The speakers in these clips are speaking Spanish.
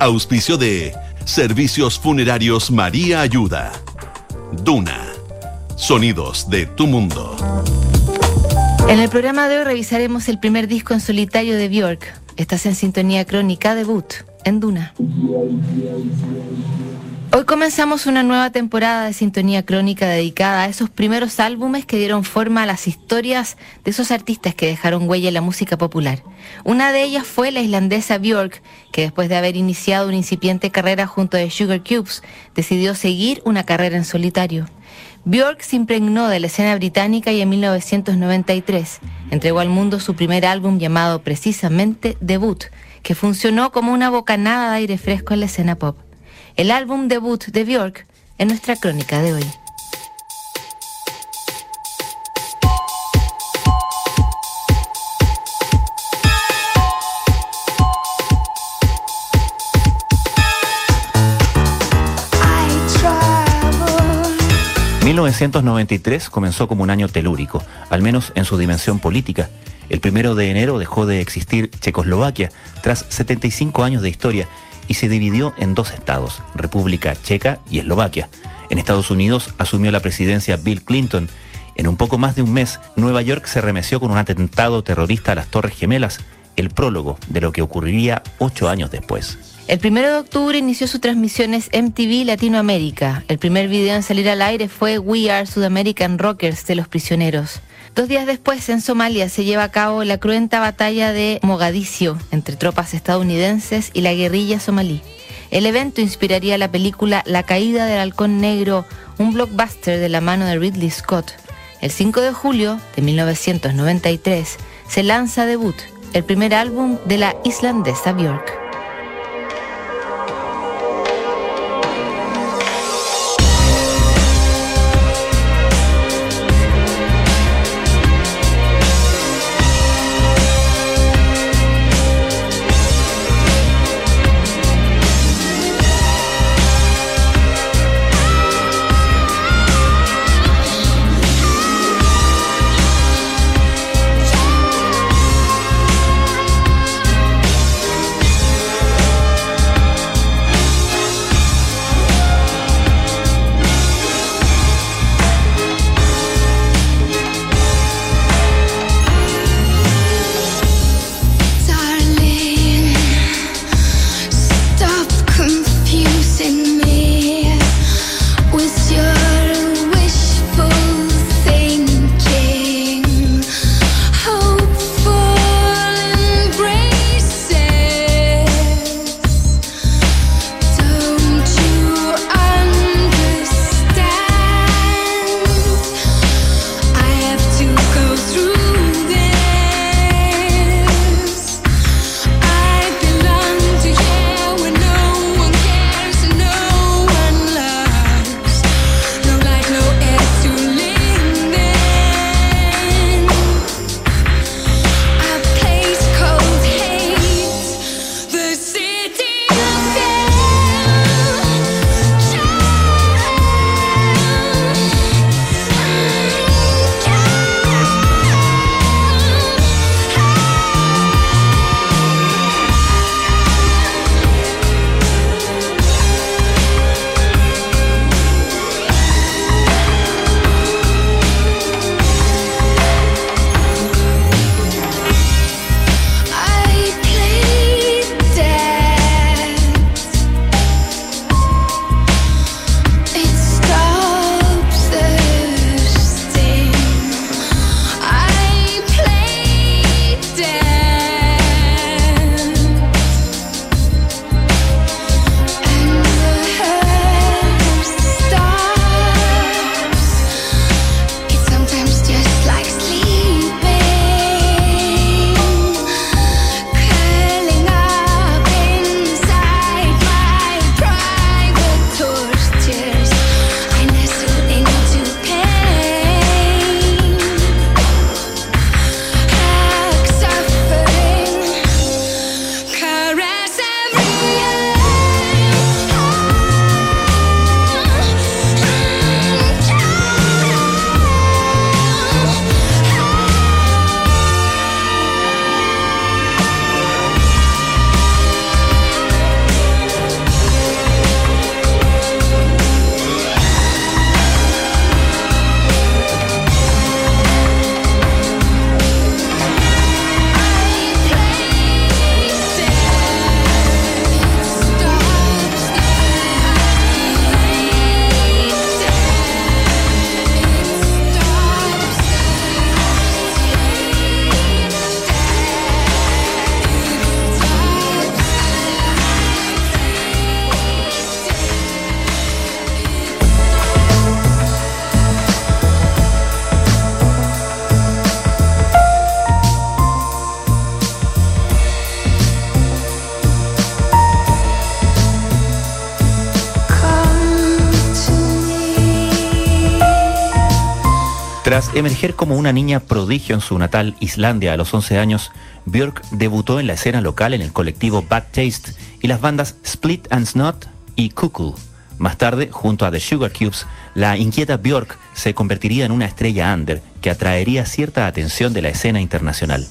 Auspicio de Servicios Funerarios María Ayuda. Duna. Sonidos de tu mundo. En el programa de hoy revisaremos el primer disco en solitario de Björk. Estás en sintonía crónica debut en Duna. Hoy comenzamos una nueva temporada de Sintonía Crónica dedicada a esos primeros álbumes que dieron forma a las historias de esos artistas que dejaron huella en la música popular. Una de ellas fue la islandesa Björk, que después de haber iniciado una incipiente carrera junto a Sugar Cubes, decidió seguir una carrera en solitario. Björk se impregnó de la escena británica y en 1993 entregó al mundo su primer álbum llamado precisamente Debut, que funcionó como una bocanada de aire fresco en la escena pop. El álbum debut de Björk en nuestra crónica de hoy. 1993 comenzó como un año telúrico, al menos en su dimensión política. El primero de enero dejó de existir Checoslovaquia tras 75 años de historia y se dividió en dos estados, República Checa y Eslovaquia. En Estados Unidos asumió la presidencia Bill Clinton. En un poco más de un mes, Nueva York se remeció con un atentado terrorista a las Torres Gemelas, el prólogo de lo que ocurriría ocho años después. El 1 de octubre inició sus transmisiones MTV Latinoamérica. El primer video en salir al aire fue We Are Sudamerican Rockers de los prisioneros. Dos días después, en Somalia, se lleva a cabo la cruenta batalla de Mogadiscio entre tropas estadounidenses y la guerrilla somalí. El evento inspiraría la película La caída del halcón negro, un blockbuster de la mano de Ridley Scott. El 5 de julio de 1993 se lanza Debut, el primer álbum de la islandesa Björk. Tras emerger como una niña prodigio en su natal Islandia a los 11 años, Björk debutó en la escena local en el colectivo Bad Taste y las bandas Split and Snot y Cuckoo. Más tarde, junto a The Sugar Cubes, la inquieta Björk se convertiría en una estrella under que atraería cierta atención de la escena internacional.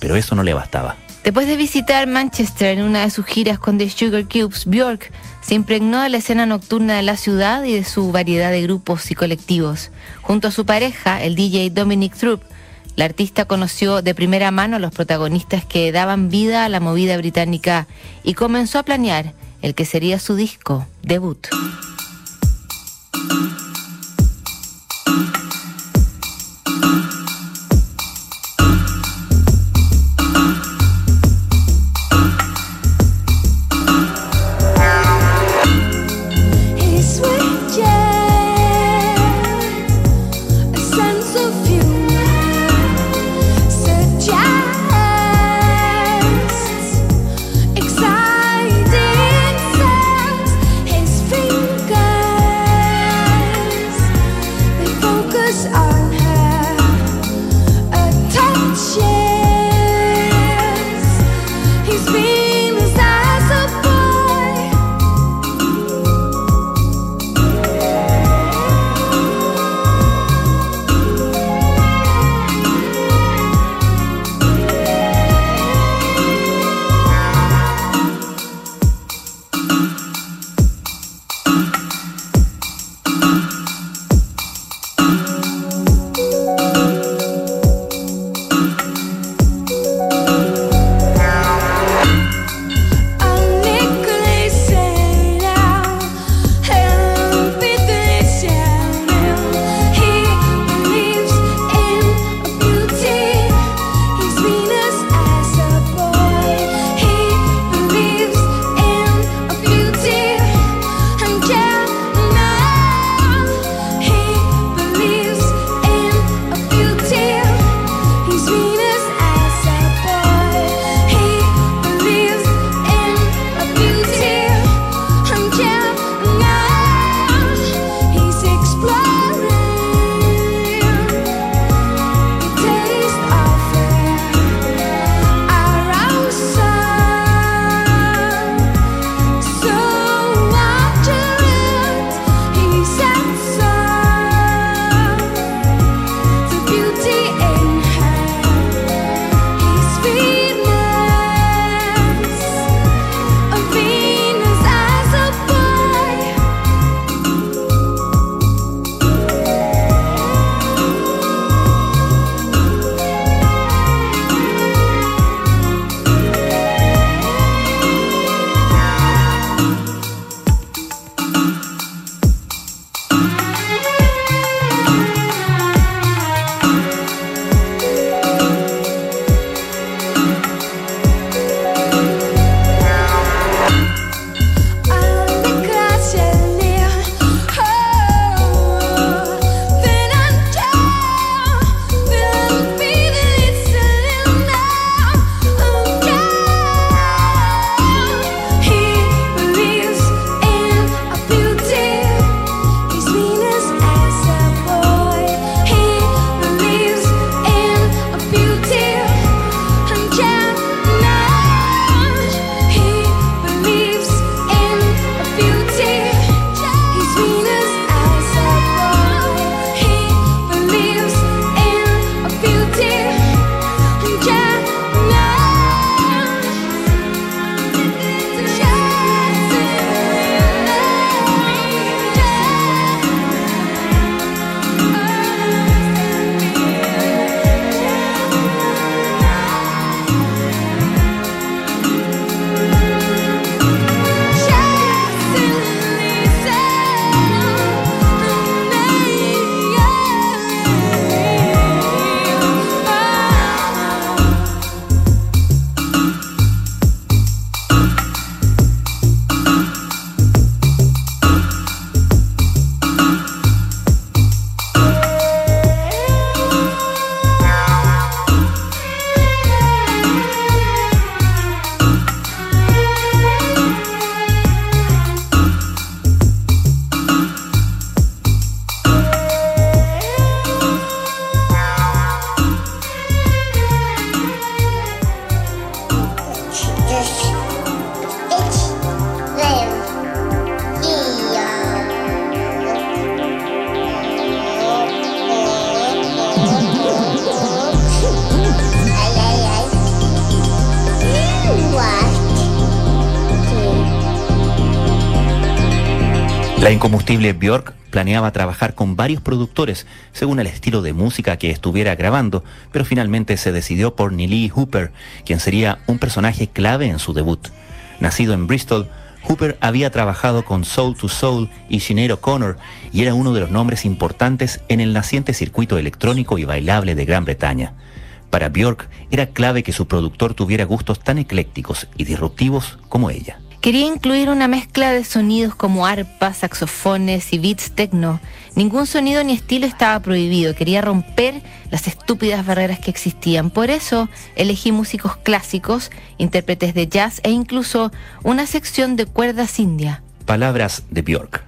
Pero eso no le bastaba. Después de visitar Manchester en una de sus giras con The Sugar Cubes, Björk se impregnó de la escena nocturna de la ciudad y de su variedad de grupos y colectivos. Junto a su pareja, el DJ Dominic Throop, la artista conoció de primera mano a los protagonistas que daban vida a la movida británica y comenzó a planear el que sería su disco debut. La incombustible Björk planeaba trabajar con varios productores según el estilo de música que estuviera grabando, pero finalmente se decidió por Neely Hooper, quien sería un personaje clave en su debut. Nacido en Bristol, Hooper había trabajado con Soul to Soul y Sinead O'Connor y era uno de los nombres importantes en el naciente circuito electrónico y bailable de Gran Bretaña. Para Björk era clave que su productor tuviera gustos tan eclécticos y disruptivos como ella. Quería incluir una mezcla de sonidos como arpas, saxofones y beats techno. Ningún sonido ni estilo estaba prohibido. Quería romper las estúpidas barreras que existían. Por eso elegí músicos clásicos, intérpretes de jazz e incluso una sección de cuerdas india. Palabras de Björk.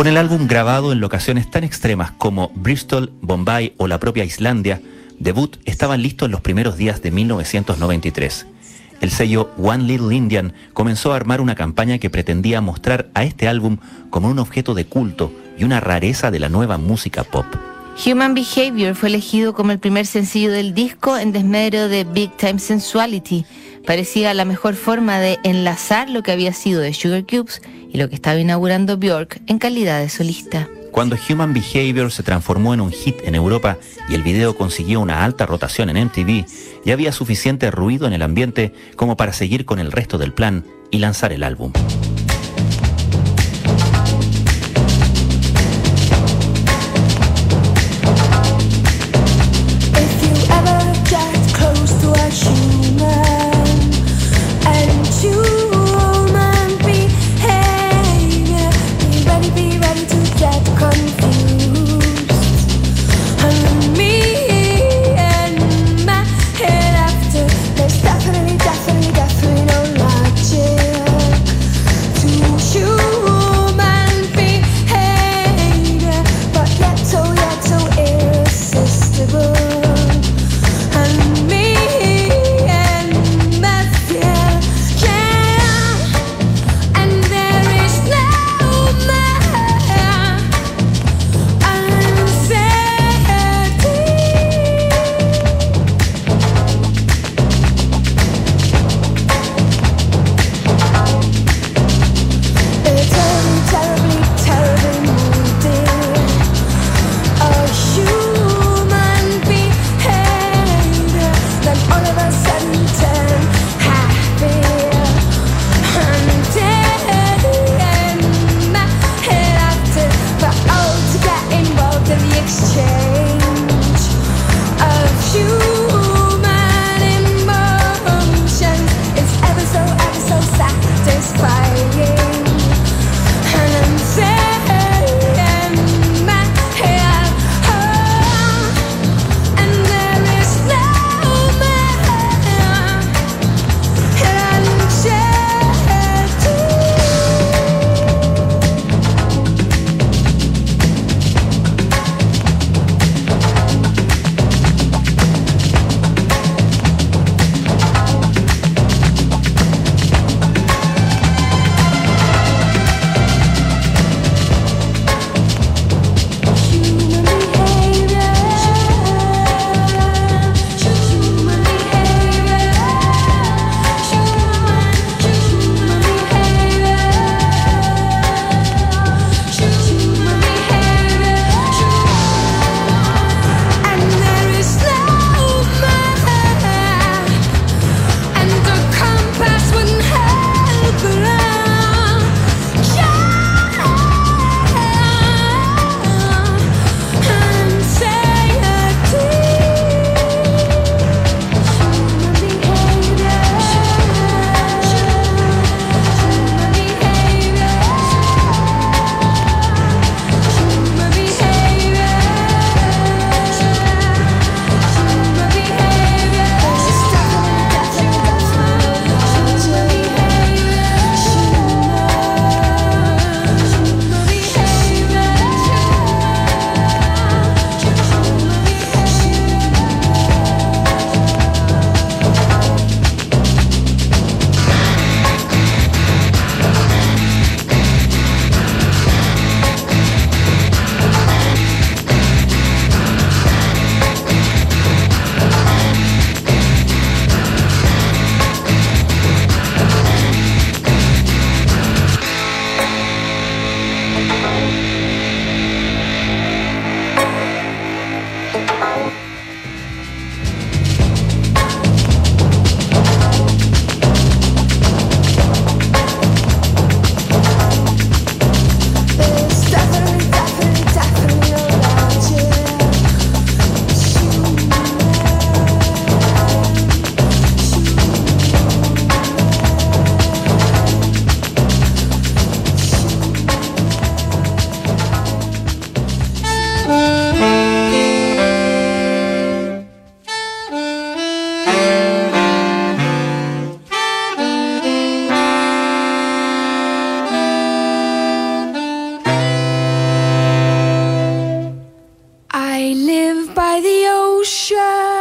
Con el álbum grabado en locaciones tan extremas como Bristol, Bombay o la propia Islandia, Debut estaban listos en los primeros días de 1993. El sello One Little Indian comenzó a armar una campaña que pretendía mostrar a este álbum como un objeto de culto y una rareza de la nueva música pop. Human Behavior fue elegido como el primer sencillo del disco en desmedro de Big Time Sensuality. Parecía la mejor forma de enlazar lo que había sido de Sugar Cubes y lo que estaba inaugurando Björk en calidad de solista. Cuando Human Behavior se transformó en un hit en Europa y el video consiguió una alta rotación en MTV, ya había suficiente ruido en el ambiente como para seguir con el resto del plan y lanzar el álbum.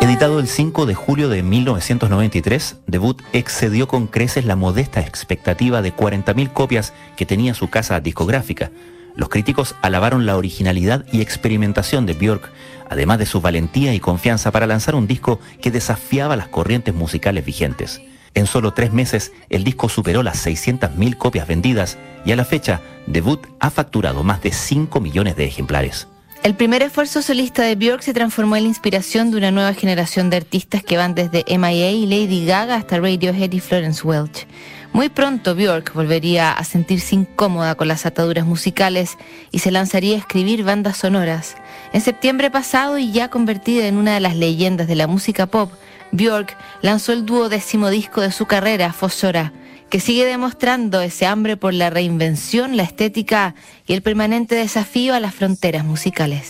Editado el 5 de julio de 1993, Debut excedió con creces la modesta expectativa de 40.000 copias que tenía su casa discográfica. Los críticos alabaron la originalidad y experimentación de Björk, además de su valentía y confianza para lanzar un disco que desafiaba las corrientes musicales vigentes. En solo tres meses, el disco superó las 600.000 copias vendidas y a la fecha, Debut ha facturado más de 5 millones de ejemplares. El primer esfuerzo solista de Björk se transformó en la inspiración de una nueva generación de artistas que van desde MIA y Lady Gaga hasta Radiohead y Florence Welch. Muy pronto Björk volvería a sentirse incómoda con las ataduras musicales y se lanzaría a escribir bandas sonoras. En septiembre pasado y ya convertida en una de las leyendas de la música pop, Björk lanzó el dúo décimo disco de su carrera, Fossora, que sigue demostrando ese hambre por la reinvención, la estética y el permanente desafío a las fronteras musicales.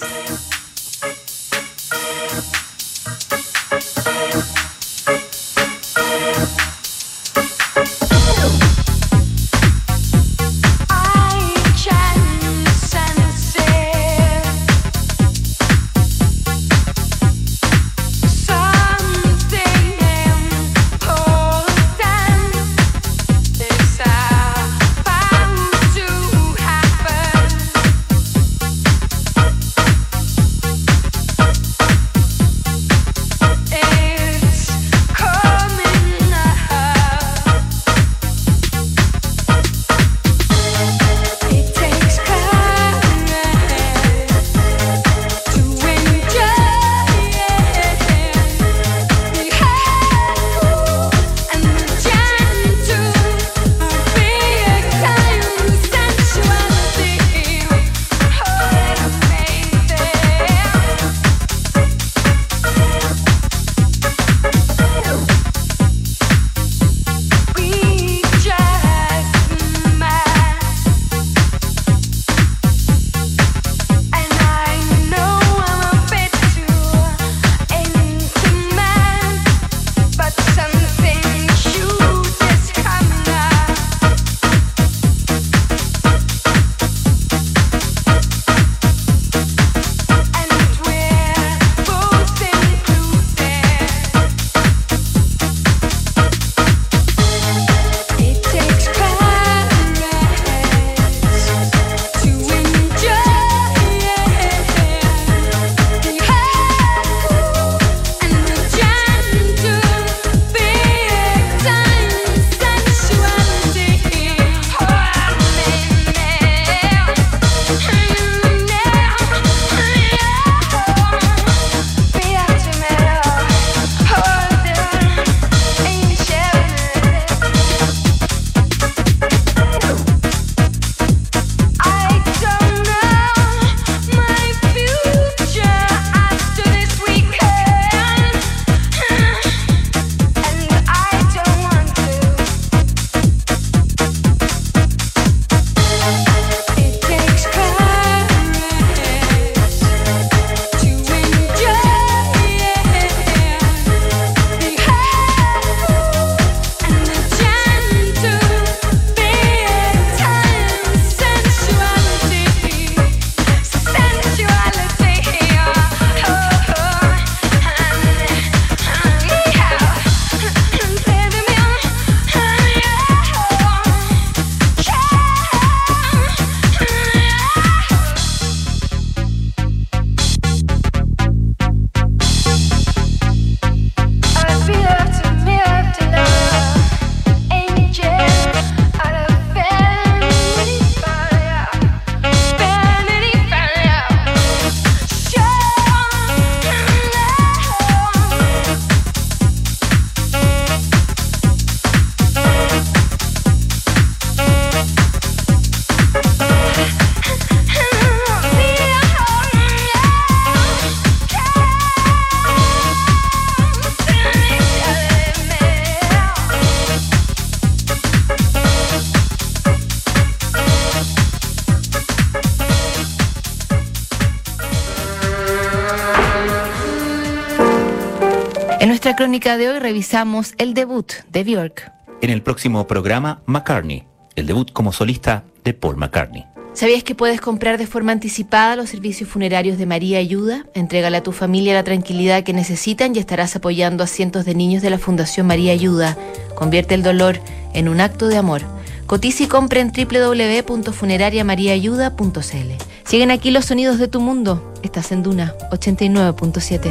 Crónica de hoy revisamos el debut de Björk. En el próximo programa, McCartney, el debut como solista de Paul McCartney. ¿Sabías que puedes comprar de forma anticipada los servicios funerarios de María Ayuda? Entrégale a tu familia la tranquilidad que necesitan y estarás apoyando a cientos de niños de la Fundación María Ayuda. Convierte el dolor en un acto de amor. Cotiza y compra en www.funerariamariaayuda.cl. Siguen aquí los sonidos de tu mundo. Estás en Duna 89.7.